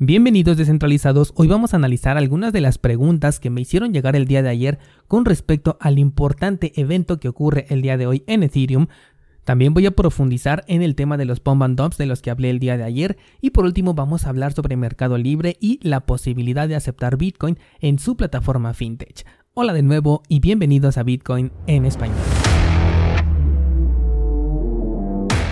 Bienvenidos descentralizados, hoy vamos a analizar algunas de las preguntas que me hicieron llegar el día de ayer con respecto al importante evento que ocurre el día de hoy en Ethereum. También voy a profundizar en el tema de los pump and dumps de los que hablé el día de ayer y por último vamos a hablar sobre Mercado Libre y la posibilidad de aceptar Bitcoin en su plataforma FinTech. Hola de nuevo y bienvenidos a Bitcoin en español.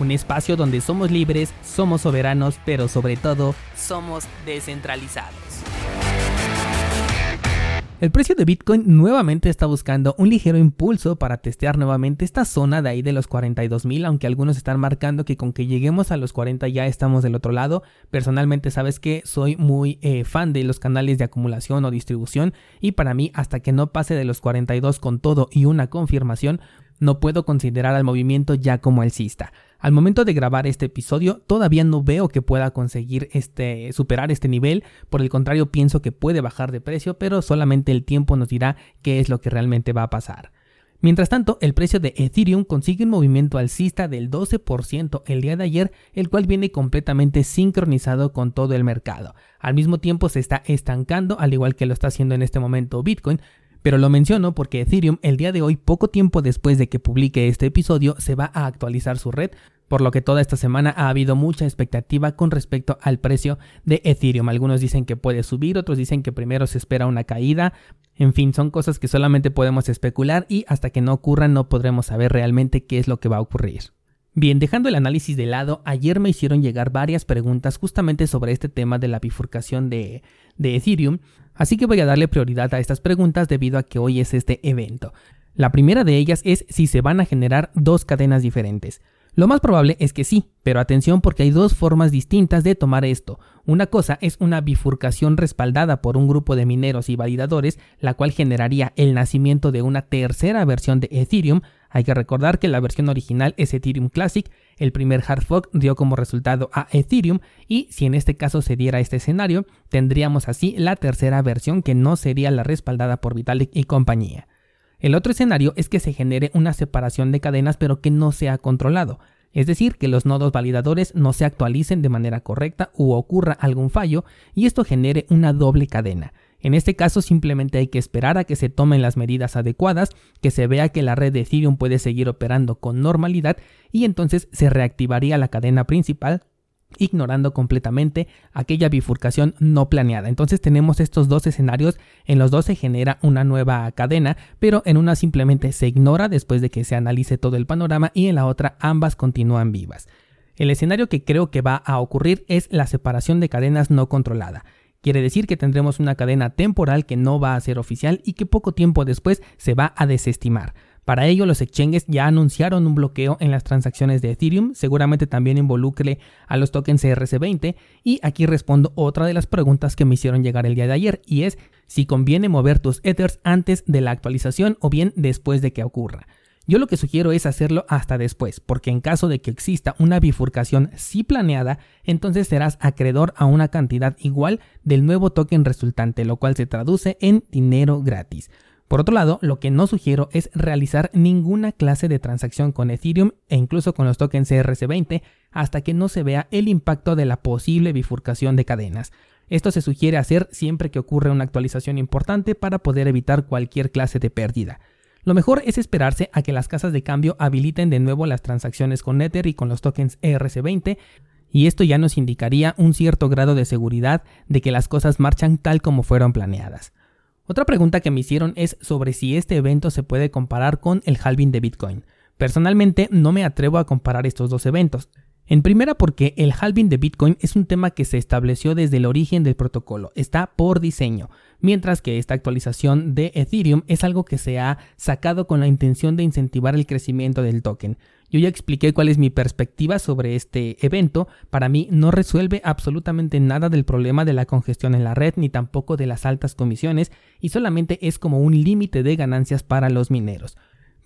un espacio donde somos libres, somos soberanos, pero sobre todo somos descentralizados. El precio de Bitcoin nuevamente está buscando un ligero impulso para testear nuevamente esta zona de ahí de los 42 mil, aunque algunos están marcando que con que lleguemos a los 40 ya estamos del otro lado. Personalmente sabes que soy muy eh, fan de los canales de acumulación o distribución y para mí hasta que no pase de los 42 con todo y una confirmación, no puedo considerar al movimiento ya como alcista. Al momento de grabar este episodio, todavía no veo que pueda conseguir este, superar este nivel, por el contrario pienso que puede bajar de precio, pero solamente el tiempo nos dirá qué es lo que realmente va a pasar. Mientras tanto, el precio de Ethereum consigue un movimiento alcista del 12% el día de ayer, el cual viene completamente sincronizado con todo el mercado. Al mismo tiempo se está estancando, al igual que lo está haciendo en este momento Bitcoin, pero lo menciono porque Ethereum el día de hoy, poco tiempo después de que publique este episodio, se va a actualizar su red, por lo que toda esta semana ha habido mucha expectativa con respecto al precio de Ethereum. Algunos dicen que puede subir, otros dicen que primero se espera una caída. En fin, son cosas que solamente podemos especular y hasta que no ocurran no podremos saber realmente qué es lo que va a ocurrir. Bien, dejando el análisis de lado, ayer me hicieron llegar varias preguntas justamente sobre este tema de la bifurcación de, de Ethereum, así que voy a darle prioridad a estas preguntas debido a que hoy es este evento. La primera de ellas es si se van a generar dos cadenas diferentes. Lo más probable es que sí, pero atención porque hay dos formas distintas de tomar esto. Una cosa es una bifurcación respaldada por un grupo de mineros y validadores, la cual generaría el nacimiento de una tercera versión de Ethereum. Hay que recordar que la versión original es Ethereum Classic, el primer hard fork dio como resultado a Ethereum y si en este caso se diera este escenario, tendríamos así la tercera versión que no sería la respaldada por Vitalik y compañía. El otro escenario es que se genere una separación de cadenas pero que no sea controlado, es decir, que los nodos validadores no se actualicen de manera correcta u ocurra algún fallo y esto genere una doble cadena. En este caso simplemente hay que esperar a que se tomen las medidas adecuadas, que se vea que la red de Ethereum puede seguir operando con normalidad y entonces se reactivaría la cadena principal ignorando completamente aquella bifurcación no planeada. Entonces tenemos estos dos escenarios, en los dos se genera una nueva cadena, pero en una simplemente se ignora después de que se analice todo el panorama y en la otra ambas continúan vivas. El escenario que creo que va a ocurrir es la separación de cadenas no controlada. Quiere decir que tendremos una cadena temporal que no va a ser oficial y que poco tiempo después se va a desestimar. Para ello, los exchanges ya anunciaron un bloqueo en las transacciones de Ethereum, seguramente también involucre a los tokens ERC20, y aquí respondo otra de las preguntas que me hicieron llegar el día de ayer, y es si conviene mover tus Ethers antes de la actualización o bien después de que ocurra. Yo lo que sugiero es hacerlo hasta después, porque en caso de que exista una bifurcación sí planeada, entonces serás acreedor a una cantidad igual del nuevo token resultante, lo cual se traduce en dinero gratis. Por otro lado, lo que no sugiero es realizar ninguna clase de transacción con Ethereum e incluso con los tokens ERC20 hasta que no se vea el impacto de la posible bifurcación de cadenas. Esto se sugiere hacer siempre que ocurre una actualización importante para poder evitar cualquier clase de pérdida. Lo mejor es esperarse a que las casas de cambio habiliten de nuevo las transacciones con Ether y con los tokens ERC20 y esto ya nos indicaría un cierto grado de seguridad de que las cosas marchan tal como fueron planeadas. Otra pregunta que me hicieron es sobre si este evento se puede comparar con el halving de Bitcoin. Personalmente no me atrevo a comparar estos dos eventos. En primera porque el halving de Bitcoin es un tema que se estableció desde el origen del protocolo, está por diseño, mientras que esta actualización de Ethereum es algo que se ha sacado con la intención de incentivar el crecimiento del token. Yo ya expliqué cuál es mi perspectiva sobre este evento. Para mí no resuelve absolutamente nada del problema de la congestión en la red ni tampoco de las altas comisiones y solamente es como un límite de ganancias para los mineros.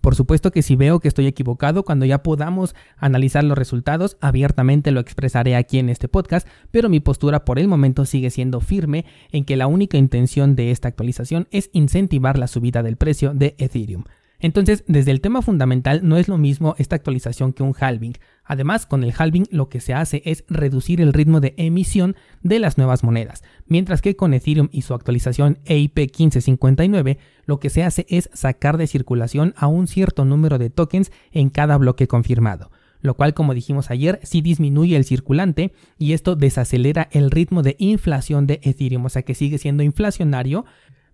Por supuesto que si veo que estoy equivocado, cuando ya podamos analizar los resultados, abiertamente lo expresaré aquí en este podcast, pero mi postura por el momento sigue siendo firme en que la única intención de esta actualización es incentivar la subida del precio de Ethereum. Entonces, desde el tema fundamental no es lo mismo esta actualización que un halving. Además, con el halving lo que se hace es reducir el ritmo de emisión de las nuevas monedas, mientras que con Ethereum y su actualización EIP 1559 lo que se hace es sacar de circulación a un cierto número de tokens en cada bloque confirmado lo cual como dijimos ayer sí disminuye el circulante y esto desacelera el ritmo de inflación de Ethereum, o sea que sigue siendo inflacionario,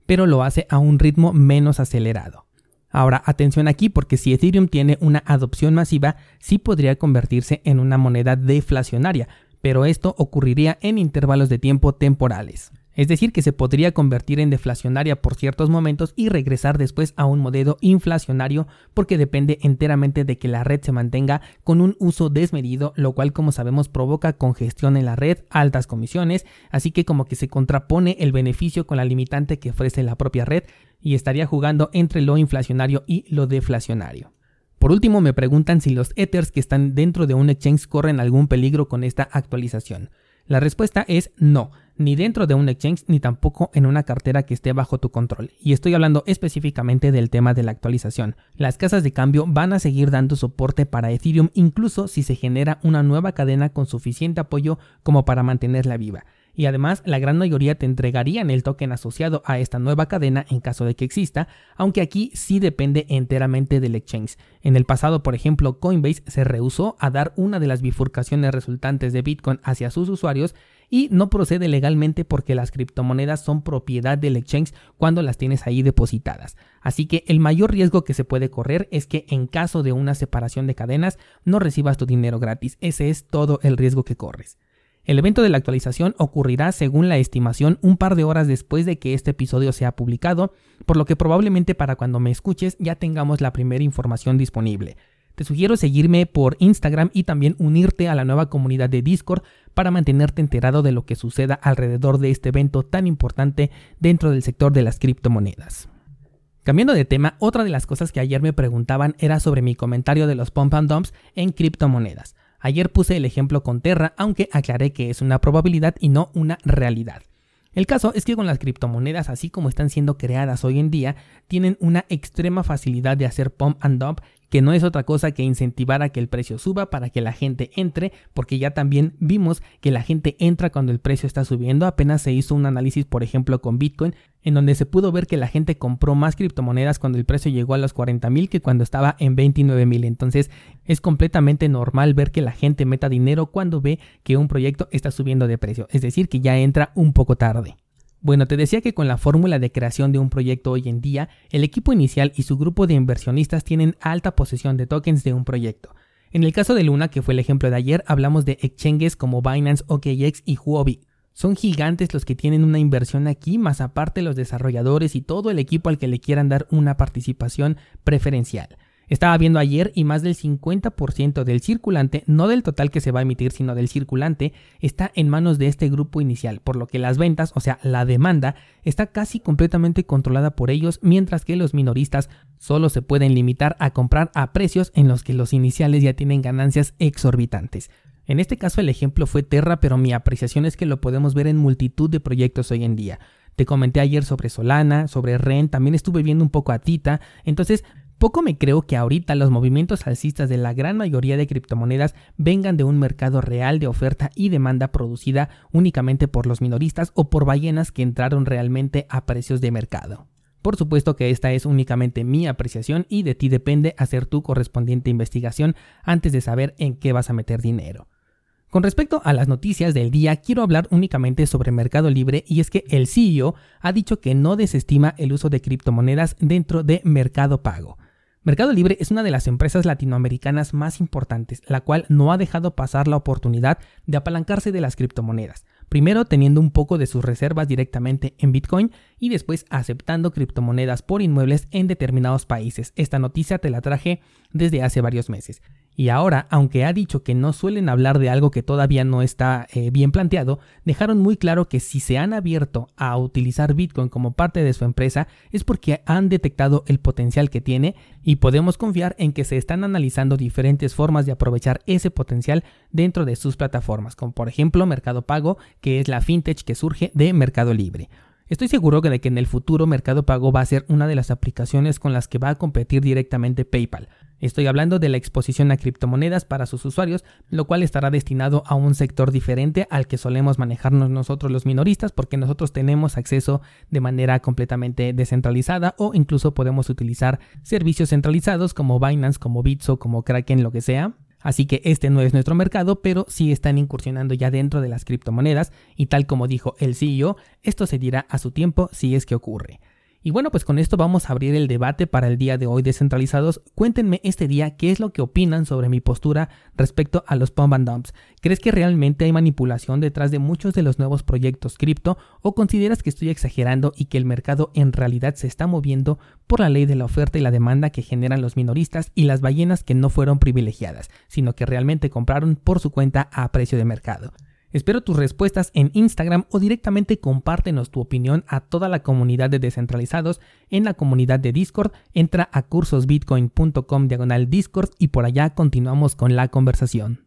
pero lo hace a un ritmo menos acelerado. Ahora, atención aquí porque si Ethereum tiene una adopción masiva, sí podría convertirse en una moneda deflacionaria, pero esto ocurriría en intervalos de tiempo temporales. Es decir, que se podría convertir en deflacionaria por ciertos momentos y regresar después a un modelo inflacionario porque depende enteramente de que la red se mantenga con un uso desmedido, lo cual como sabemos provoca congestión en la red, altas comisiones, así que como que se contrapone el beneficio con la limitante que ofrece la propia red y estaría jugando entre lo inflacionario y lo deflacionario. Por último, me preguntan si los Ethers que están dentro de un exchange corren algún peligro con esta actualización. La respuesta es no ni dentro de un exchange ni tampoco en una cartera que esté bajo tu control. Y estoy hablando específicamente del tema de la actualización. Las casas de cambio van a seguir dando soporte para Ethereum incluso si se genera una nueva cadena con suficiente apoyo como para mantenerla viva y además la gran mayoría te entregarían el token asociado a esta nueva cadena en caso de que exista, aunque aquí sí depende enteramente del exchange. En el pasado, por ejemplo, Coinbase se rehusó a dar una de las bifurcaciones resultantes de Bitcoin hacia sus usuarios y no procede legalmente porque las criptomonedas son propiedad del exchange cuando las tienes ahí depositadas. Así que el mayor riesgo que se puede correr es que en caso de una separación de cadenas no recibas tu dinero gratis. Ese es todo el riesgo que corres. El evento de la actualización ocurrirá según la estimación un par de horas después de que este episodio sea publicado, por lo que probablemente para cuando me escuches ya tengamos la primera información disponible. Te sugiero seguirme por Instagram y también unirte a la nueva comunidad de Discord para mantenerte enterado de lo que suceda alrededor de este evento tan importante dentro del sector de las criptomonedas. Cambiando de tema, otra de las cosas que ayer me preguntaban era sobre mi comentario de los pump and dumps en criptomonedas. Ayer puse el ejemplo con Terra, aunque aclaré que es una probabilidad y no una realidad. El caso es que con las criptomonedas, así como están siendo creadas hoy en día, tienen una extrema facilidad de hacer pump and dump que no es otra cosa que incentivar a que el precio suba para que la gente entre, porque ya también vimos que la gente entra cuando el precio está subiendo. Apenas se hizo un análisis, por ejemplo, con Bitcoin, en donde se pudo ver que la gente compró más criptomonedas cuando el precio llegó a los 40 mil que cuando estaba en 29 mil. Entonces es completamente normal ver que la gente meta dinero cuando ve que un proyecto está subiendo de precio, es decir, que ya entra un poco tarde. Bueno, te decía que con la fórmula de creación de un proyecto hoy en día, el equipo inicial y su grupo de inversionistas tienen alta posesión de tokens de un proyecto. En el caso de Luna, que fue el ejemplo de ayer, hablamos de exchanges como Binance, OKX y Huobi. Son gigantes los que tienen una inversión aquí, más aparte los desarrolladores y todo el equipo al que le quieran dar una participación preferencial. Estaba viendo ayer y más del 50% del circulante, no del total que se va a emitir, sino del circulante, está en manos de este grupo inicial, por lo que las ventas, o sea, la demanda, está casi completamente controlada por ellos, mientras que los minoristas solo se pueden limitar a comprar a precios en los que los iniciales ya tienen ganancias exorbitantes. En este caso el ejemplo fue Terra, pero mi apreciación es que lo podemos ver en multitud de proyectos hoy en día. Te comenté ayer sobre Solana, sobre Ren, también estuve viendo un poco a Tita, entonces poco me creo que ahorita los movimientos alcistas de la gran mayoría de criptomonedas vengan de un mercado real de oferta y demanda producida únicamente por los minoristas o por ballenas que entraron realmente a precios de mercado. Por supuesto que esta es únicamente mi apreciación y de ti depende hacer tu correspondiente investigación antes de saber en qué vas a meter dinero. Con respecto a las noticias del día, quiero hablar únicamente sobre Mercado Libre y es que el CEO ha dicho que no desestima el uso de criptomonedas dentro de Mercado Pago. Mercado Libre es una de las empresas latinoamericanas más importantes, la cual no ha dejado pasar la oportunidad de apalancarse de las criptomonedas. Primero teniendo un poco de sus reservas directamente en Bitcoin y después aceptando criptomonedas por inmuebles en determinados países. Esta noticia te la traje desde hace varios meses. Y ahora, aunque ha dicho que no suelen hablar de algo que todavía no está eh, bien planteado, dejaron muy claro que si se han abierto a utilizar Bitcoin como parte de su empresa es porque han detectado el potencial que tiene y podemos confiar en que se están analizando diferentes formas de aprovechar ese potencial dentro de sus plataformas, como por ejemplo Mercado Pago, que es la fintech que surge de Mercado Libre. Estoy seguro de que en el futuro Mercado Pago va a ser una de las aplicaciones con las que va a competir directamente PayPal. Estoy hablando de la exposición a criptomonedas para sus usuarios, lo cual estará destinado a un sector diferente al que solemos manejarnos nosotros los minoristas, porque nosotros tenemos acceso de manera completamente descentralizada o incluso podemos utilizar servicios centralizados como Binance, como Bitso, como Kraken, lo que sea, Así que este no es nuestro mercado, pero sí están incursionando ya dentro de las criptomonedas y tal como dijo el CEO, esto se dirá a su tiempo si es que ocurre. Y bueno, pues con esto vamos a abrir el debate para el día de hoy descentralizados. Cuéntenme este día qué es lo que opinan sobre mi postura respecto a los pump and dumps. ¿Crees que realmente hay manipulación detrás de muchos de los nuevos proyectos cripto o consideras que estoy exagerando y que el mercado en realidad se está moviendo por la ley de la oferta y la demanda que generan los minoristas y las ballenas que no fueron privilegiadas, sino que realmente compraron por su cuenta a precio de mercado? Espero tus respuestas en Instagram o directamente compártenos tu opinión a toda la comunidad de descentralizados en la comunidad de Discord. Entra a cursosbitcoin.com diagonal Discord y por allá continuamos con la conversación.